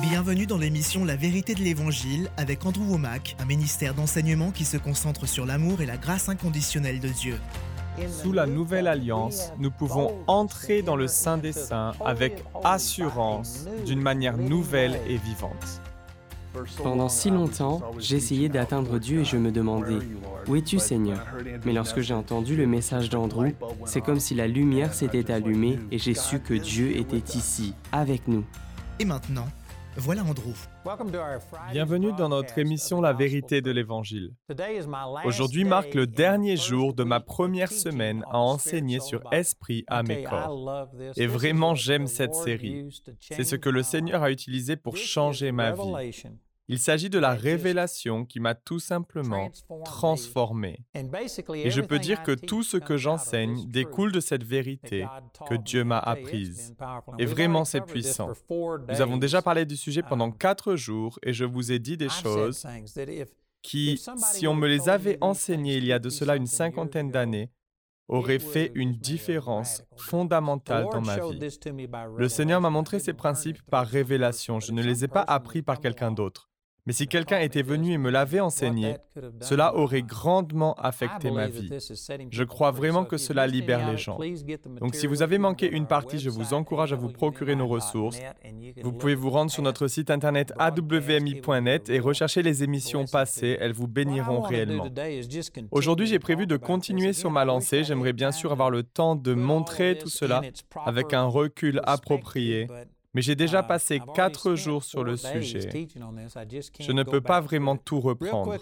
Bienvenue dans l'émission La vérité de l'Évangile avec Andrew Womack, un ministère d'enseignement qui se concentre sur l'amour et la grâce inconditionnelle de Dieu. Sous la nouvelle alliance, nous pouvons entrer dans le Saint des Saints avec assurance, d'une manière nouvelle et vivante. Pendant si longtemps, j'essayais d'atteindre Dieu et je me demandais, où es-tu Seigneur? Mais lorsque j'ai entendu le message d'Andrew, c'est comme si la lumière s'était allumée et j'ai su que Dieu était ici, avec nous. Et maintenant, voilà Andrew. Bienvenue dans notre émission La vérité de l'Évangile. Aujourd'hui marque le dernier jour de ma première semaine à enseigner sur Esprit, âme et corps. Et vraiment j'aime cette série. C'est ce que le Seigneur a utilisé pour changer ma vie. Il s'agit de la révélation qui m'a tout simplement transformé. Et je peux dire que tout ce que j'enseigne découle de cette vérité que Dieu m'a apprise. Et vraiment, c'est puissant. Nous avons déjà parlé du sujet pendant quatre jours et je vous ai dit des choses qui, si on me les avait enseignées il y a de cela une cinquantaine d'années, auraient fait une différence fondamentale dans ma vie. Le Seigneur m'a montré ces principes par révélation. Je ne les ai pas appris par quelqu'un d'autre. Mais si quelqu'un était venu et me l'avait enseigné, cela aurait grandement affecté ma vie. Je crois vraiment que cela libère les gens. Donc si vous avez manqué une partie, je vous encourage à vous procurer nos ressources. Vous pouvez vous rendre sur notre site internet awmi.net et rechercher les émissions passées, elles vous béniront réellement. Aujourd'hui, j'ai prévu de continuer sur ma lancée. J'aimerais bien sûr avoir le temps de montrer tout cela avec un recul approprié mais j'ai déjà passé quatre jours sur le sujet. Je ne peux pas vraiment tout reprendre.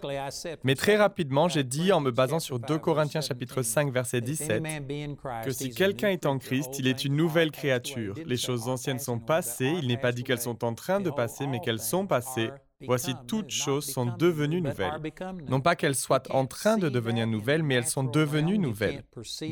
Mais très rapidement, j'ai dit, en me basant sur 2 Corinthiens chapitre 5, verset 17, que si quelqu'un est en Christ, il est une nouvelle créature. Les choses anciennes sont passées, il n'est pas dit qu'elles sont en train de passer, mais qu'elles sont passées Voici toutes choses sont devenues nouvelles. Non pas qu'elles soient en train de devenir nouvelles, mais elles sont devenues nouvelles.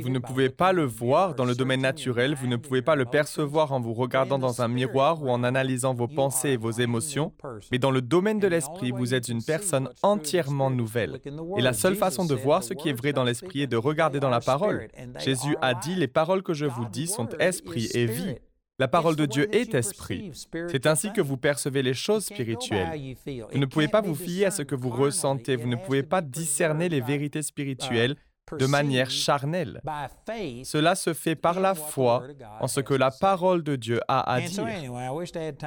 Vous ne pouvez pas le voir dans le domaine naturel, vous ne pouvez pas le percevoir en vous regardant dans un miroir ou en analysant vos pensées et vos émotions, mais dans le domaine de l'esprit, vous êtes une personne entièrement nouvelle. Et la seule façon de voir ce qui est vrai dans l'esprit est de regarder dans la parole. Jésus a dit, les paroles que je vous dis sont esprit et vie. La parole de Dieu est esprit. C'est ainsi que vous percevez les choses spirituelles. Vous ne pouvez pas vous fier à ce que vous ressentez, vous ne pouvez pas discerner les vérités spirituelles de manière charnelle. Cela se fait par la foi en ce que la parole de Dieu a à dire.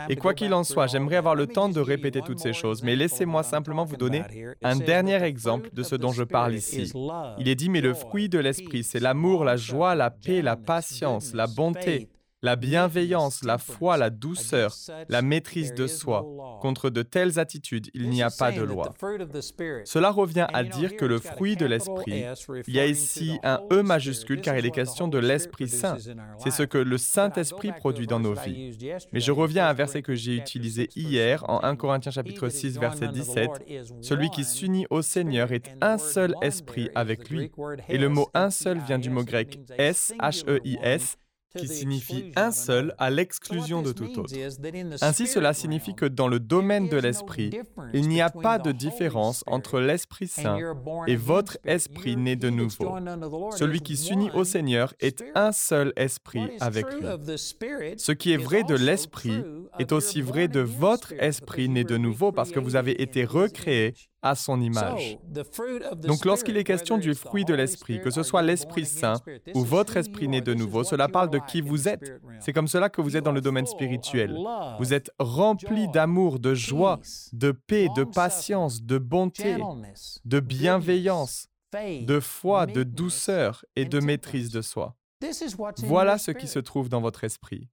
Et quoi qu'il en soit, j'aimerais avoir le temps de répéter toutes ces choses, mais laissez-moi simplement vous donner un dernier exemple de ce dont je parle ici. Il est dit, mais le fruit de l'Esprit, c'est l'amour, la joie, la paix, la patience, la bonté, la bienveillance, la foi, la douceur, la maîtrise de soi. Contre de telles attitudes, il n'y a pas de loi. Cela revient à dire que le fruit de l'Esprit, il y a ici un E majuscule car il est question de l'Esprit Saint. C'est ce que le Saint-Esprit produit dans nos vies. Mais je reviens à un verset que j'ai utilisé hier en 1 Corinthiens chapitre 6 verset 17. Celui qui s'unit au Seigneur est un seul esprit avec lui. Et le mot un seul vient du mot grec S, H-E-I-S, qui signifie un seul à l'exclusion de tout autre. Ainsi, cela signifie que dans le domaine de l'esprit, il n'y a pas de différence entre l'Esprit Saint et votre esprit né de nouveau. Celui qui s'unit au Seigneur est un seul esprit avec lui. Ce qui est vrai de l'esprit est aussi vrai de votre esprit né de nouveau parce que vous avez été recréé à son image. Donc lorsqu'il est question du fruit de l'Esprit, que ce soit l'Esprit Saint ou votre Esprit né de nouveau, cela parle de qui vous êtes. C'est comme cela que vous êtes dans le domaine spirituel. Vous êtes rempli d'amour, de joie, de paix, de patience, de bonté, de bienveillance, de foi, de douceur et de maîtrise de soi. Voilà ce qui se trouve dans votre esprit.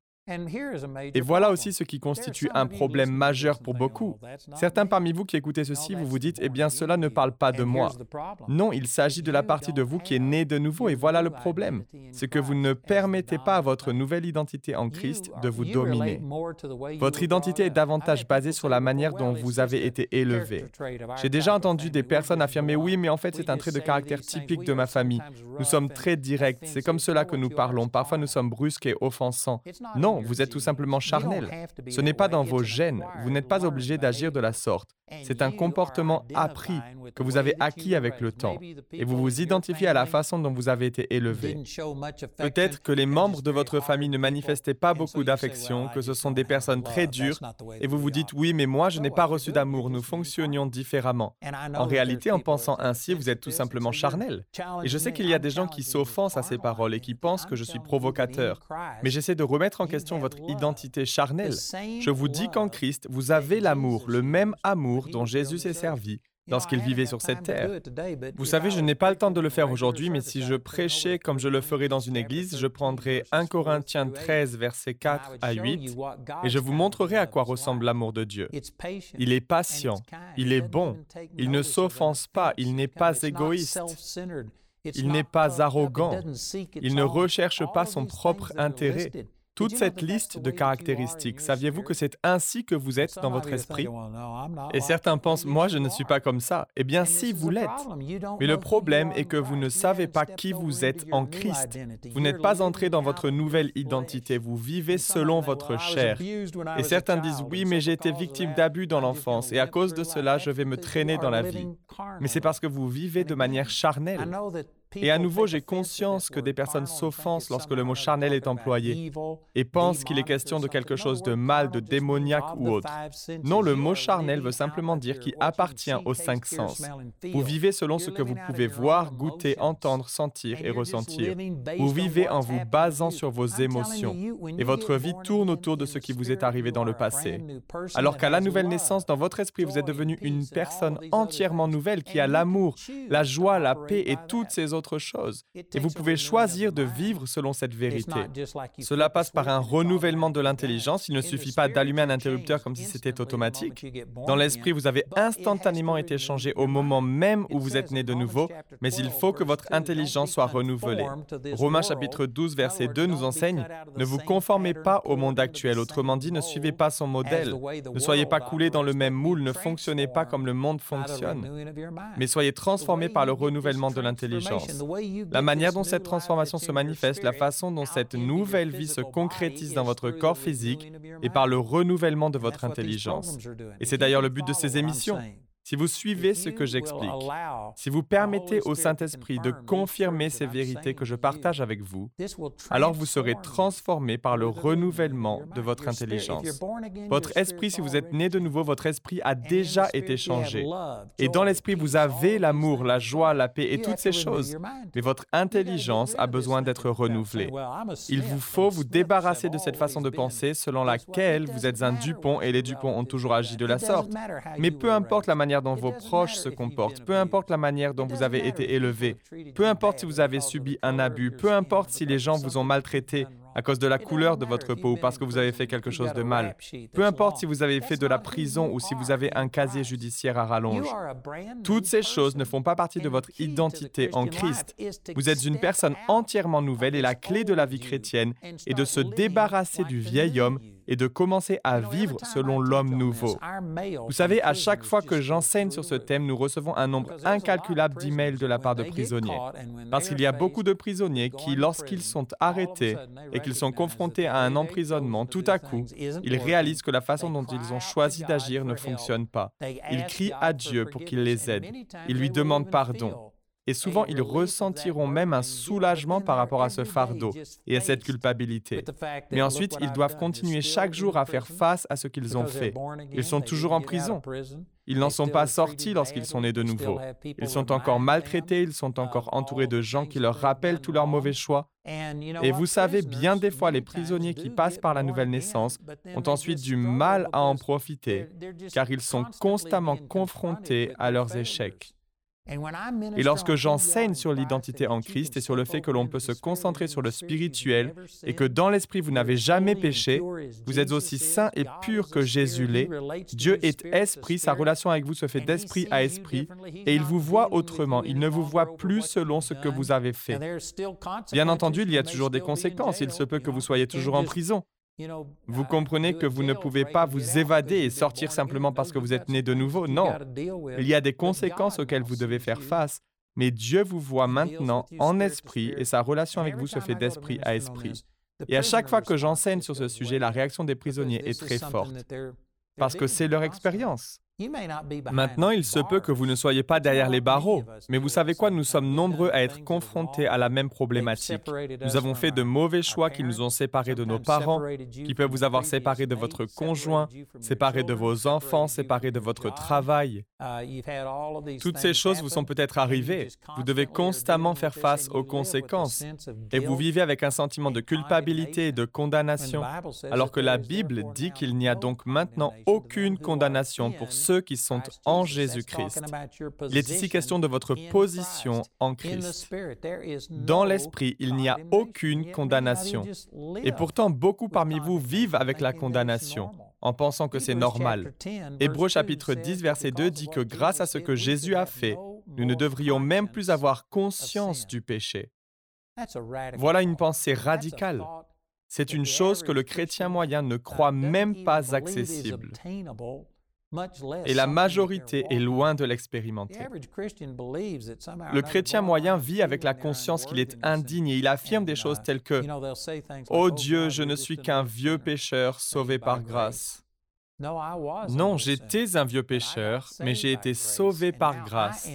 Et voilà aussi ce qui constitue un problème majeur pour beaucoup. Certains parmi vous qui écoutez ceci, vous vous dites, eh bien cela ne parle pas de moi. Non, il s'agit de la partie de vous qui est née de nouveau, et voilà le problème. C'est que vous ne permettez pas à votre nouvelle identité en Christ de vous dominer. Votre identité est davantage basée sur la manière dont vous avez été élevé. J'ai déjà entendu des personnes affirmer, oui, mais en fait c'est un trait de caractère typique de ma famille. Nous sommes très directs, c'est comme cela que nous parlons. Parfois nous sommes brusques et offensants. Non, Vous êtes tout simplement charnel. Ce n'est pas dans vos gènes. Vous n'êtes pas obligé d'agir de la sorte. C'est un comportement appris que vous avez acquis avec le temps. Et vous vous identifiez à la façon dont vous avez été élevé. Peut-être que les membres de votre famille ne manifestaient pas beaucoup d'affection, que ce sont des personnes très dures, et vous vous dites oui, mais moi, je n'ai pas reçu d'amour, nous fonctionnions différemment. En réalité, en pensant ainsi, vous êtes tout simplement charnel. Et je sais qu'il y a des gens qui s'offensent à ces paroles et qui pensent que je suis provocateur. Mais j'essaie de remettre en question votre identité charnelle. Je vous dis qu'en Christ, vous avez l'amour, le même amour dont Jésus s'est servi lorsqu'il vivait sur cette terre. Vous savez, je n'ai pas le temps de le faire aujourd'hui, mais si je prêchais comme je le ferais dans une église, je prendrais 1 Corinthiens 13, versets 4 à 8, et je vous montrerai à quoi ressemble l'amour de Dieu. Il est patient, il est bon, il ne s'offense pas, il n'est pas égoïste. Il n'est pas arrogant. Il ne recherche pas son propre intérêt. Toute cette liste de caractéristiques, saviez-vous que c'est ainsi que vous êtes dans votre esprit? Et certains pensent, moi je ne suis pas comme ça. Eh bien si, vous l'êtes. Mais le problème est que vous ne savez pas qui vous êtes en Christ. Vous n'êtes pas entré dans votre nouvelle identité, vous vivez selon votre chair. Et certains disent, oui, mais j'ai été victime d'abus dans l'enfance et à cause de cela, je vais me traîner dans la vie. Mais c'est parce que vous vivez de manière charnelle. Et à nouveau, j'ai conscience que des personnes s'offensent lorsque le mot charnel est employé et pensent qu'il est question de quelque chose de mal, de démoniaque ou autre. Non, le mot charnel veut simplement dire qui appartient aux cinq sens. Vous vivez selon ce que vous pouvez voir, goûter, entendre, sentir et ressentir. Vous vivez en vous basant sur vos émotions. Et votre vie tourne autour de ce qui vous est arrivé dans le passé. Alors qu'à la nouvelle naissance, dans votre esprit, vous êtes devenu une personne entièrement nouvelle qui a l'amour, la joie, la paix et toutes ces autres autre chose. Et vous pouvez choisir de vivre selon cette vérité. Cela passe par un renouvellement de l'intelligence. Il ne suffit pas d'allumer un interrupteur comme si c'était automatique. Dans l'esprit, vous avez instantanément été changé au moment même où vous êtes né de nouveau, mais il faut que votre intelligence soit renouvelée. Romains chapitre 12, verset 2 nous enseigne, Ne vous conformez pas au monde actuel, autrement dit, ne suivez pas son modèle. Ne soyez pas coulés dans le même moule, ne fonctionnez pas comme le monde fonctionne, mais soyez transformés par le renouvellement de l'intelligence. La manière dont cette transformation se manifeste, la façon dont cette nouvelle vie se concrétise dans votre corps physique et par le renouvellement de votre intelligence. Et c'est d'ailleurs le but de ces émissions. Si vous suivez ce que j'explique, si vous permettez au Saint-Esprit de confirmer ces vérités que je partage avec vous, alors vous serez transformé par le renouvellement de votre intelligence. Votre esprit, si vous êtes né de nouveau, votre esprit a déjà été changé. Et dans l'esprit, vous avez l'amour, la joie, la paix et toutes ces choses. Mais votre intelligence a besoin d'être renouvelée. Il vous faut vous débarrasser de cette façon de penser selon laquelle vous êtes un Dupont et les Dupont ont toujours agi de la sorte. Mais peu importe la manière dont vos proches se comportent, peu importe la manière dont vous avez été élevé, peu importe si vous avez subi un abus, peu importe si les gens vous ont maltraité à cause de la couleur de votre peau ou parce que vous avez fait quelque chose de mal, peu importe si vous avez fait de la prison ou si vous avez un casier judiciaire à rallonge. Toutes ces choses ne font pas partie de votre identité en Christ. Vous êtes une personne entièrement nouvelle et la clé de la vie chrétienne est de se débarrasser du vieil homme et de commencer à vivre selon l'homme nouveau. Vous savez, à chaque fois que j'enseigne sur ce thème, nous recevons un nombre incalculable d'emails de la part de prisonniers. Parce qu'il y a beaucoup de prisonniers qui, lorsqu'ils sont arrêtés et qu'ils sont confrontés à un emprisonnement, tout à coup, ils réalisent que la façon dont ils ont choisi d'agir ne fonctionne pas. Ils crient à Dieu pour qu'il les aide. Ils lui demandent pardon et souvent ils ressentiront même un soulagement par rapport à ce fardeau et à cette culpabilité. Mais ensuite, ils doivent continuer chaque jour à faire face à ce qu'ils ont fait. Ils sont toujours en prison. Ils n'en sont pas sortis lorsqu'ils sont nés de nouveau. Ils sont encore maltraités, ils sont encore entourés de gens qui leur rappellent tous leurs mauvais choix. Et vous savez, bien des fois, les prisonniers qui passent par la nouvelle naissance ont ensuite du mal à en profiter, car ils sont constamment confrontés à leurs échecs. Et lorsque j'enseigne sur l'identité en Christ et sur le fait que l'on peut se concentrer sur le spirituel et que dans l'esprit vous n'avez jamais péché, vous êtes aussi saint et pur que Jésus l'est, Dieu est esprit, sa relation avec vous se fait d'esprit à esprit et il vous voit autrement, il ne vous voit plus selon ce que vous avez fait. Bien entendu, il y a toujours des conséquences, il se peut que vous soyez toujours en prison. Vous comprenez que vous ne pouvez pas vous évader et sortir simplement parce que vous êtes né de nouveau. Non, il y a des conséquences auxquelles vous devez faire face, mais Dieu vous voit maintenant en esprit et sa relation avec vous se fait d'esprit à esprit. Et à chaque fois que j'enseigne sur ce sujet, la réaction des prisonniers est très forte, parce que c'est leur expérience. Maintenant, il se peut que vous ne soyez pas derrière les barreaux, mais vous savez quoi, nous sommes nombreux à être confrontés à la même problématique. Nous avons fait de mauvais choix qui nous ont séparés de nos parents, qui peuvent vous avoir séparés de votre conjoint, séparés de vos enfants, séparés de votre travail. Toutes ces choses vous sont peut-être arrivées. Vous devez constamment faire face aux conséquences. et vous vivez avec un sentiment de culpabilité et de condamnation, alors que la Bible dit qu'il n'y a donc maintenant aucune condamnation pour ceux ceux qui sont en Jésus-Christ. Il est ici question de votre position en Christ. Dans l'Esprit, il n'y a aucune condamnation. Et pourtant, beaucoup parmi vous vivent avec la condamnation en pensant que c'est normal. Hébreu chapitre 10, verset 2 dit que grâce à ce que Jésus a fait, nous ne devrions même plus avoir conscience du péché. Voilà une pensée radicale. C'est une chose que le chrétien moyen ne croit même pas accessible et la majorité est loin de l'expérimenter. Le chrétien moyen vit avec la conscience qu'il est indigne et il affirme des choses telles que ⁇ Oh, oh Dieu, je ne suis qu'un vieux pécheur sauvé par grâce ⁇ Non, j'étais un vieux pécheur, mais j'ai été sauvé par grâce.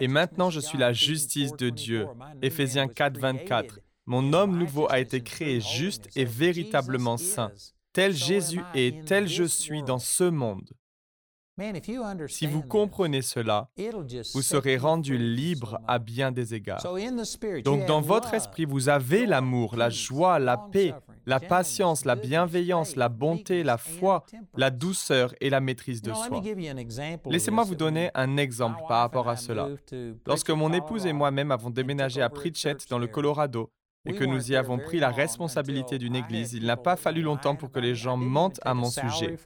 Et maintenant je suis la justice de Dieu. Éphésiens 4, 24. Mon homme nouveau a été créé juste et véritablement saint. Tel Jésus est, tel je suis dans ce monde. Si vous comprenez cela, vous serez rendu libre à bien des égards. Donc dans votre esprit, vous avez l'amour, la joie, la paix, la patience, la bienveillance, la bonté, la foi, la douceur et la maîtrise de soi. Laissez-moi vous donner un exemple par rapport à cela. Lorsque mon épouse et moi-même avons déménagé à Pritchett dans le Colorado, et que nous y avons pris la responsabilité d'une église, il n'a pas fallu longtemps pour que les gens mentent à mon sujet.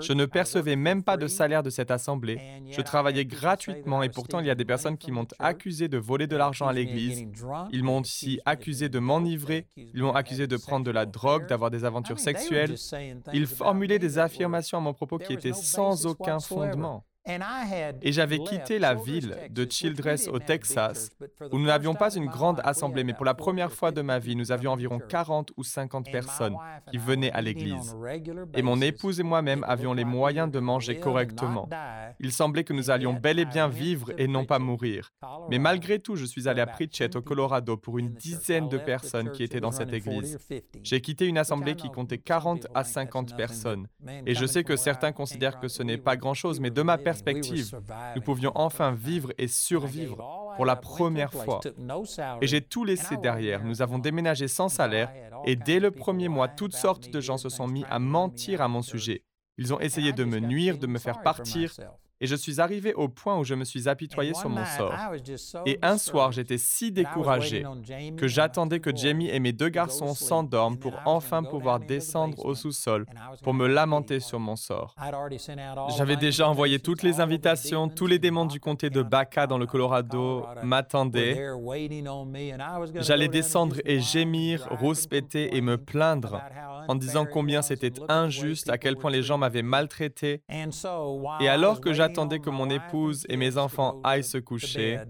Je ne percevais même pas de salaire de cette assemblée. Je travaillais gratuitement et pourtant il y a des personnes qui m'ont accusé de voler de l'argent à l'église. Ils m'ont aussi accusé de m'enivrer. Ils m'ont accusé de prendre de la drogue, d'avoir des aventures sexuelles. Ils formulaient des affirmations à mon propos qui étaient sans aucun fondement. Et j'avais quitté la ville de Childress au Texas, où nous n'avions pas une grande assemblée, mais pour la première fois de ma vie, nous avions environ 40 ou 50 personnes qui venaient à l'église. Et mon épouse et moi-même avions les moyens de manger correctement. Il semblait que nous allions bel et bien vivre et non pas mourir. Mais malgré tout, je suis allé à Pritchett, au Colorado, pour une dizaine de personnes qui étaient dans cette église. J'ai quitté une assemblée qui comptait 40 à 50 personnes. Et je sais que certains considèrent que ce n'est pas grand-chose, mais de ma perspective, nous pouvions enfin vivre et survivre pour la première fois. Et j'ai tout laissé derrière. Nous avons déménagé sans salaire et dès le premier mois, toutes sortes de gens se sont mis à mentir à mon sujet. Ils ont essayé de me nuire, de me faire partir, et je suis arrivé au point où je me suis apitoyé sur mon sort. Et un soir, j'étais si découragé que j'attendais que Jamie et mes deux garçons s'endorment pour enfin pouvoir descendre au sous-sol pour me lamenter sur mon sort. J'avais déjà envoyé toutes les invitations, tous les démons du comté de Baca dans le Colorado m'attendaient. J'allais descendre et gémir, rouspéter et me plaindre en disant combien c'était injuste, à quel point les gens m'avaient maltraité. Et alors que j'attendais que mon épouse et mes enfants aillent se coucher,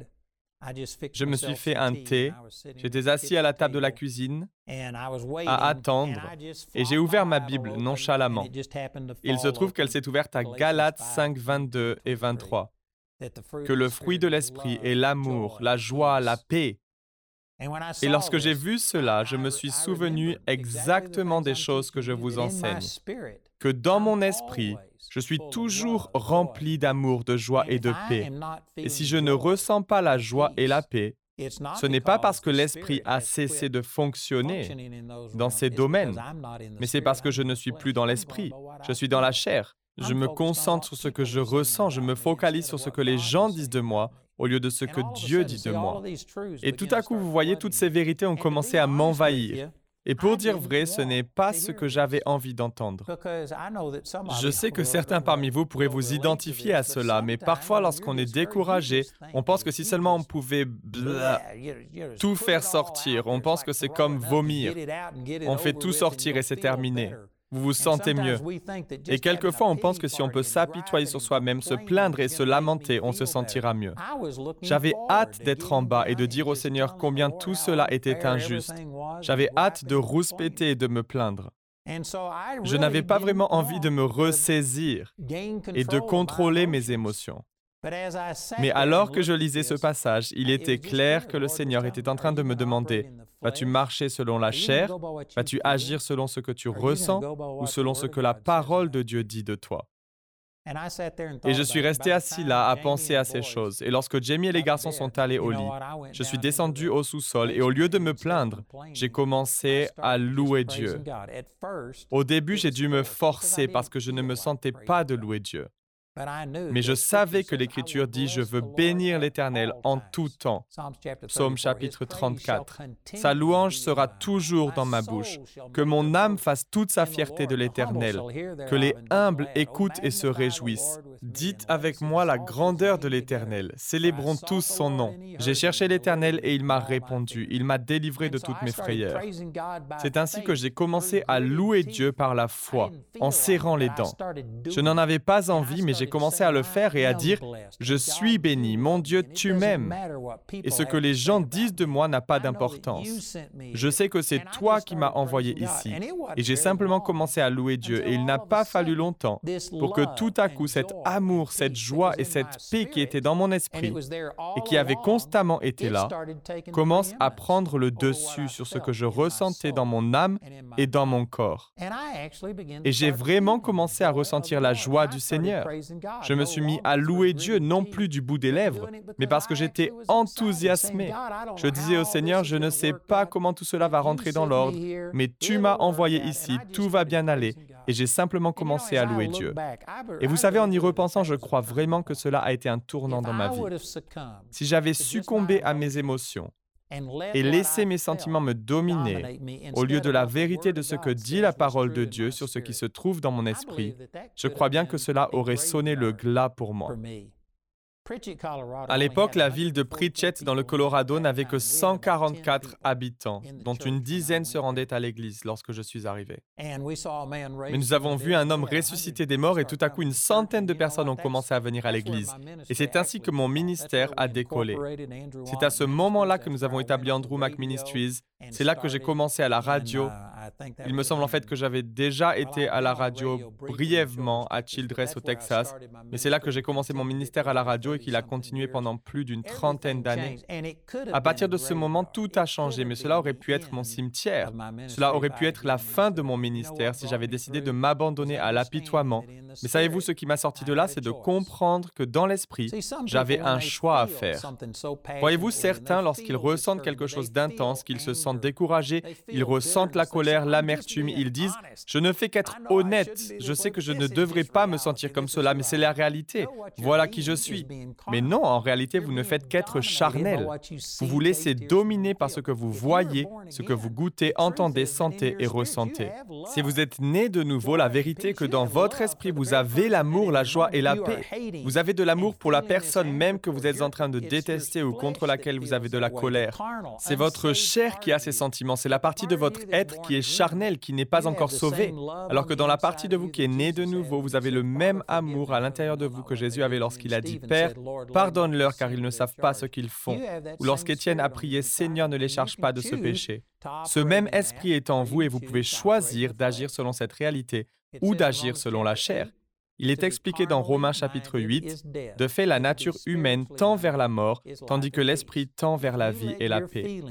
je me suis fait un thé, j'étais assis à la table de la cuisine à attendre et j'ai ouvert ma Bible nonchalamment. Il se trouve qu'elle s'est ouverte à Galates 5, 22 et 23. Que le fruit de l'esprit est l'amour, la joie, la paix, et lorsque j'ai vu cela, je me suis souvenu exactement des choses que je vous enseigne, que dans mon esprit, je suis toujours rempli d'amour, de joie et de paix. Et si je ne ressens pas la joie et la paix, ce n'est pas parce que l'esprit a cessé de fonctionner dans ces domaines, mais c'est parce que je ne suis plus dans l'esprit, je suis dans la chair. Je me concentre sur ce que je ressens, je me focalise sur ce que les gens disent de moi au lieu de ce que Dieu dit de moi. Et tout à coup, vous voyez, toutes ces vérités ont commencé à m'envahir. Et pour dire vrai, ce n'est pas ce que j'avais envie d'entendre. Je sais que certains parmi vous pourraient vous identifier à cela, mais parfois lorsqu'on est découragé, on pense que si seulement on pouvait tout faire sortir, on pense que c'est comme vomir. On fait tout sortir et c'est terminé. Vous vous sentez mieux. Et quelquefois, on pense que si on peut s'apitoyer sur soi-même, se plaindre et se lamenter, on se sentira mieux. J'avais hâte d'être en bas et de dire au Seigneur combien tout cela était injuste. J'avais hâte de rouspéter et de me plaindre. Je n'avais pas vraiment envie de me ressaisir et de contrôler mes émotions. Mais alors que je lisais ce passage, il était clair que le Seigneur était en train de me demander, vas-tu marcher selon la chair? Vas-tu agir selon ce que tu ressens ou selon ce que la parole de Dieu dit de toi? Et je suis resté assis là à penser à ces choses. Et lorsque Jamie et les garçons sont allés au lit, je suis descendu au sous-sol et au lieu de me plaindre, j'ai commencé à louer Dieu. Au début, j'ai dû me forcer parce que je ne me sentais pas de louer Dieu. Mais je savais que l'Écriture dit, je veux bénir l'Éternel en tout temps. Psaume chapitre 34. Sa louange sera toujours dans ma bouche. Que mon âme fasse toute sa fierté de l'Éternel. Que les humbles écoutent et se réjouissent. Dites avec moi la grandeur de l'Éternel. Célébrons tous son nom. J'ai cherché l'Éternel et il m'a répondu. Il m'a délivré de toutes mes frayeurs. C'est ainsi que j'ai commencé à louer Dieu par la foi, en serrant les dents. Je n'en avais pas envie, mais j'ai j'ai commencé à le faire et à dire, je suis béni, mon Dieu, tu m'aimes. Et ce que les gens disent de moi n'a pas d'importance. Je sais que c'est toi qui m'as envoyé ici. Et j'ai simplement commencé à louer Dieu. Et il n'a pas fallu longtemps pour que tout à coup cet amour, cette joie et cette paix qui étaient dans mon esprit et qui avaient constamment été là, commencent à prendre le dessus sur ce que je ressentais dans mon âme et dans mon corps. Et j'ai vraiment commencé à ressentir la joie du Seigneur. Je me suis mis à louer Dieu, non plus du bout des lèvres, mais parce que j'étais enthousiasmé. Je disais au Seigneur, je ne sais pas comment tout cela va rentrer dans l'ordre, mais tu m'as envoyé ici, tout va bien aller, et j'ai simplement commencé à louer Dieu. Et vous savez, en y repensant, je crois vraiment que cela a été un tournant dans ma vie. Si j'avais succombé à mes émotions, et laisser mes sentiments me dominer au lieu de la vérité de ce que dit la parole de Dieu sur ce qui se trouve dans mon esprit, je crois bien que cela aurait sonné le glas pour moi. À l'époque, la ville de Pritchett dans le Colorado n'avait que 144 habitants, dont une dizaine se rendaient à l'église lorsque je suis arrivé. Mais nous avons vu un homme ressusciter des morts et tout à coup une centaine de personnes ont commencé à venir à l'église. Et c'est ainsi que mon ministère a décollé. C'est à ce moment-là que nous avons établi Andrew Mac Ministries. C'est là que j'ai commencé à la radio il me semble en fait que j'avais déjà été à la radio brièvement à Childress au Texas, mais c'est là que j'ai commencé mon ministère à la radio et qu'il a continué pendant plus d'une trentaine d'années. À partir de ce moment, tout a changé, mais cela aurait pu être mon cimetière. Cela aurait pu être la fin de mon ministère si j'avais décidé de m'abandonner à l'apitoiement. Mais savez-vous, ce qui m'a sorti de là, c'est de comprendre que dans l'esprit, j'avais un choix à faire. Voyez-vous, certains, lorsqu'ils ressentent quelque chose d'intense, qu'ils se sentent découragés, ils ressentent la colère, l'amertume. Ils disent, je ne fais qu'être honnête. Je sais que je ne devrais pas me sentir comme cela, mais c'est la réalité. Voilà qui je suis. Mais non, en réalité, vous ne faites qu'être charnel. Vous vous laissez dominer par ce que vous voyez, ce que vous goûtez, entendez, sentez et ressentez. Si vous êtes né de nouveau, la vérité est que dans votre esprit, vous avez l'amour, la joie et la paix. Vous avez de l'amour pour la personne même que vous êtes en train de détester ou contre laquelle vous avez de la colère. C'est votre chair qui a ces sentiments, c'est la partie de votre être qui est charnel, qui n'est pas encore sauvé, alors que dans la partie de vous qui est née de nouveau, vous avez le même amour à l'intérieur de vous que Jésus avait lorsqu'il a dit, Père, pardonne-leur car ils ne savent pas ce qu'ils font, ou lorsqu'Étienne a prié, Seigneur, ne les charge pas de ce péché. Ce même esprit est en vous et vous pouvez choisir d'agir selon cette réalité ou d'agir selon la chair. Il est expliqué dans Romains chapitre 8, De fait, la nature humaine tend vers la mort, tandis que l'esprit tend vers la vie et la paix.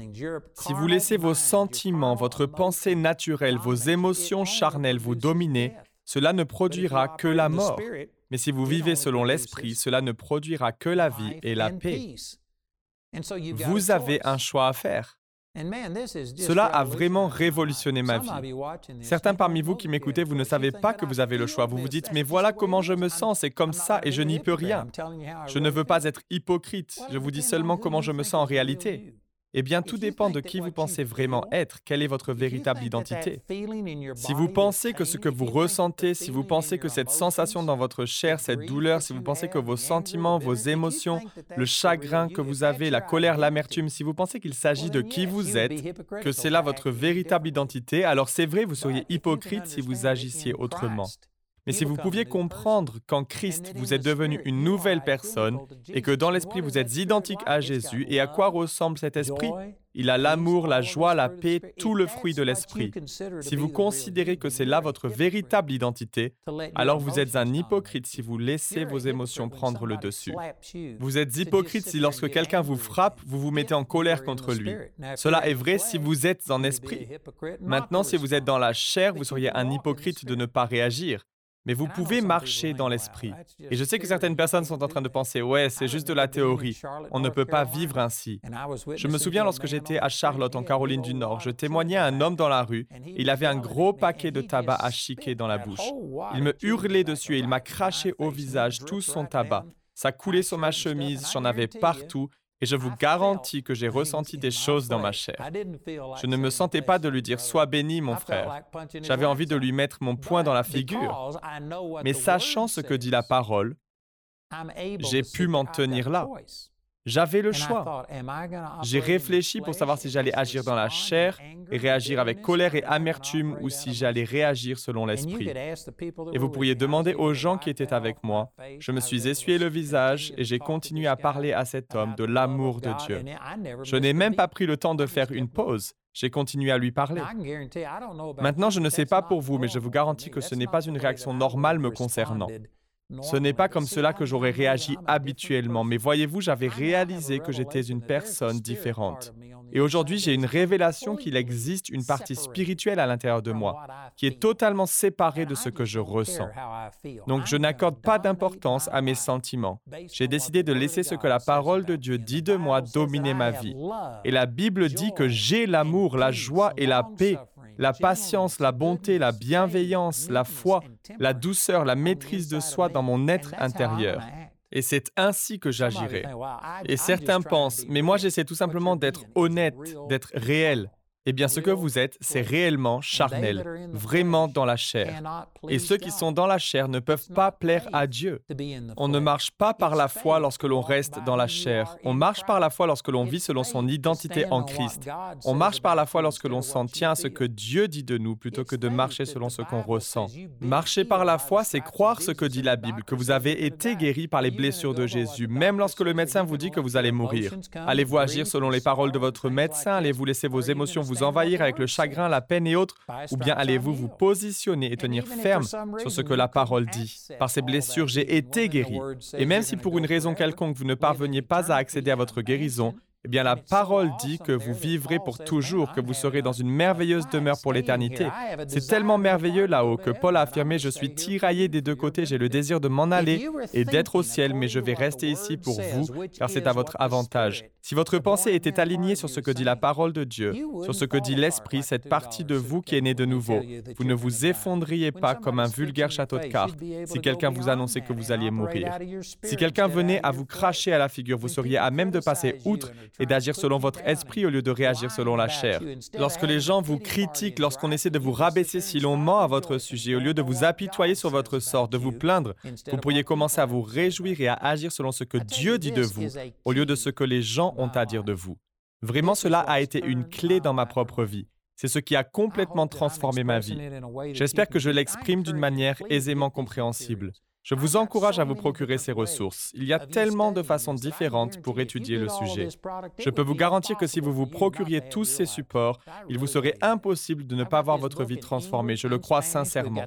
Si vous laissez vos sentiments, votre pensée naturelle, vos émotions charnelles vous dominer, cela ne produira que la mort. Mais si vous vivez selon l'esprit, cela ne produira que la vie et la paix. Vous avez un choix à faire. Cela a vraiment révolutionné ma vie. Certains parmi vous qui m'écoutez, vous ne savez pas que vous avez le choix. Vous vous dites, mais voilà comment je me sens, c'est comme ça et je n'y peux rien. Je ne veux pas être hypocrite, je vous dis seulement comment je me sens en réalité. Eh bien, tout dépend de qui vous pensez vraiment être, quelle est votre véritable identité? Si vous pensez que ce que vous ressentez, si vous pensez que cette sensation dans votre chair, cette douleur, si vous pensez que vos sentiments, vos émotions, le chagrin que vous avez, la colère, l'amertume, si vous pensez qu'il s'agit de qui vous êtes, que c'est là votre véritable identité, alors c'est vrai, vous seriez hypocrite si vous agissiez autrement. Mais si vous pouviez comprendre qu'en Christ, vous êtes devenu une nouvelle personne et que dans l'esprit, vous êtes identique à Jésus, et à quoi ressemble cet esprit Il a l'amour, la joie, la paix, tout le fruit de l'esprit. Si vous considérez que c'est là votre véritable identité, alors vous êtes un hypocrite si vous laissez vos émotions prendre le dessus. Vous êtes hypocrite si lorsque quelqu'un vous frappe, vous vous mettez en colère contre lui. Cela est vrai si vous êtes en esprit. Maintenant, si vous êtes dans la chair, vous seriez un hypocrite de ne pas réagir mais vous pouvez marcher dans l'esprit. Et je sais que certaines personnes sont en train de penser, ouais, c'est juste de la théorie, on ne peut pas vivre ainsi. Je me souviens lorsque j'étais à Charlotte, en Caroline du Nord, je témoignais à un homme dans la rue, il avait un gros paquet de tabac à chiquer dans la bouche. Il me hurlait dessus et il m'a craché au visage. Tout son tabac. Ça coulait sur ma chemise, j'en avais partout, et je vous garantis que j'ai ressenti des choses dans ma chair. Je ne me sentais pas de lui dire Sois béni, mon frère. J'avais envie de lui mettre mon poing dans la figure. Mais sachant ce que dit la parole, j'ai pu m'en tenir là. J'avais le choix. J'ai réfléchi pour savoir si j'allais agir dans la chair et réagir avec colère et amertume ou si j'allais réagir selon l'esprit. Et vous pourriez demander aux gens qui étaient avec moi. Je me suis essuyé le visage et j'ai continué à parler à cet homme de l'amour de Dieu. Je n'ai même pas pris le temps de faire une pause. J'ai continué à lui parler. Maintenant, je ne sais pas pour vous, mais je vous garantis que ce n'est pas une réaction normale me concernant. Ce n'est pas comme cela que j'aurais réagi habituellement, mais voyez-vous, j'avais réalisé que j'étais une personne différente. Et aujourd'hui, j'ai une révélation qu'il existe une partie spirituelle à l'intérieur de moi, qui est totalement séparée de ce que je ressens. Donc, je n'accorde pas d'importance à mes sentiments. J'ai décidé de laisser ce que la parole de Dieu dit de moi dominer ma vie. Et la Bible dit que j'ai l'amour, la joie et la paix la patience, la bonté, la bienveillance, la foi, la douceur, la maîtrise de soi dans mon être intérieur. Et c'est ainsi que j'agirai. Et certains pensent, mais moi j'essaie tout simplement d'être honnête, d'être réel. Eh bien, ce que vous êtes, c'est réellement charnel, vraiment dans la chair. Et ceux qui sont dans la chair ne peuvent pas plaire à Dieu. On ne marche pas par la foi lorsque l'on reste dans la chair. On marche par la foi lorsque l'on vit selon son identité en Christ. On marche par la foi lorsque l'on s'en tient à ce que Dieu dit de nous plutôt que de marcher selon ce qu'on ressent. Marcher par la foi, c'est croire ce que dit la Bible, que vous avez été guéri par les blessures de Jésus, même lorsque le médecin vous dit que vous allez mourir. Allez-vous agir selon les paroles de votre médecin Allez-vous laisser vos émotions vous envahir avec le chagrin, la peine et autres Ou bien allez-vous vous positionner et tenir ferme sur ce que la parole dit? Par ces blessures, j'ai été guéri. Et même si pour une raison quelconque vous ne parveniez pas à accéder à votre guérison, eh bien, la parole dit que vous vivrez pour toujours, que vous serez dans une merveilleuse demeure pour l'éternité. C'est tellement merveilleux là-haut que Paul a affirmé, je suis tiraillé des deux côtés, j'ai le désir de m'en aller et d'être au ciel, mais je vais rester ici pour vous, car c'est à votre avantage. Si votre pensée était alignée sur ce que dit la parole de Dieu, sur ce que dit l'Esprit, cette partie de vous qui est née de nouveau, vous ne vous effondriez pas comme un vulgaire château de cartes si quelqu'un vous annonçait que vous alliez mourir. Si quelqu'un venait à vous cracher à la figure, vous seriez à même de passer outre et d'agir selon votre esprit au lieu de réagir selon la chair. Lorsque les gens vous critiquent, lorsqu'on essaie de vous rabaisser si l'on ment à votre sujet, au lieu de vous apitoyer sur votre sort, de vous plaindre, vous pourriez commencer à vous réjouir et à agir selon ce que Dieu dit de vous, au lieu de ce que les gens ont à dire de vous. Vraiment, cela a été une clé dans ma propre vie. C'est ce qui a complètement transformé ma vie. J'espère que je l'exprime d'une manière aisément compréhensible. Je vous encourage à vous procurer ces ressources. Il y a tellement de façons différentes pour étudier le sujet. Je peux vous garantir que si vous vous procuriez tous ces supports, il vous serait impossible de ne pas voir votre vie transformée. Je le crois sincèrement.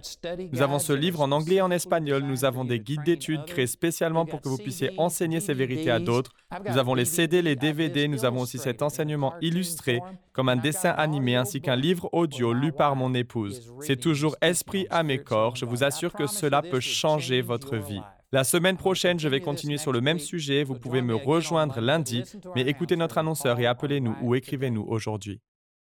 Nous avons ce livre en anglais et en espagnol. Nous avons des guides d'études créés spécialement pour que vous puissiez enseigner ces vérités à d'autres. Nous avons les CD, les DVD. Nous avons aussi cet enseignement illustré comme un dessin animé ainsi qu'un livre audio lu par mon épouse. C'est toujours esprit à mes corps. Je vous assure que cela peut changer votre vie. La semaine prochaine, je vais continuer sur le même sujet. Vous pouvez me rejoindre lundi, mais écoutez notre annonceur et appelez-nous ou écrivez-nous aujourd'hui.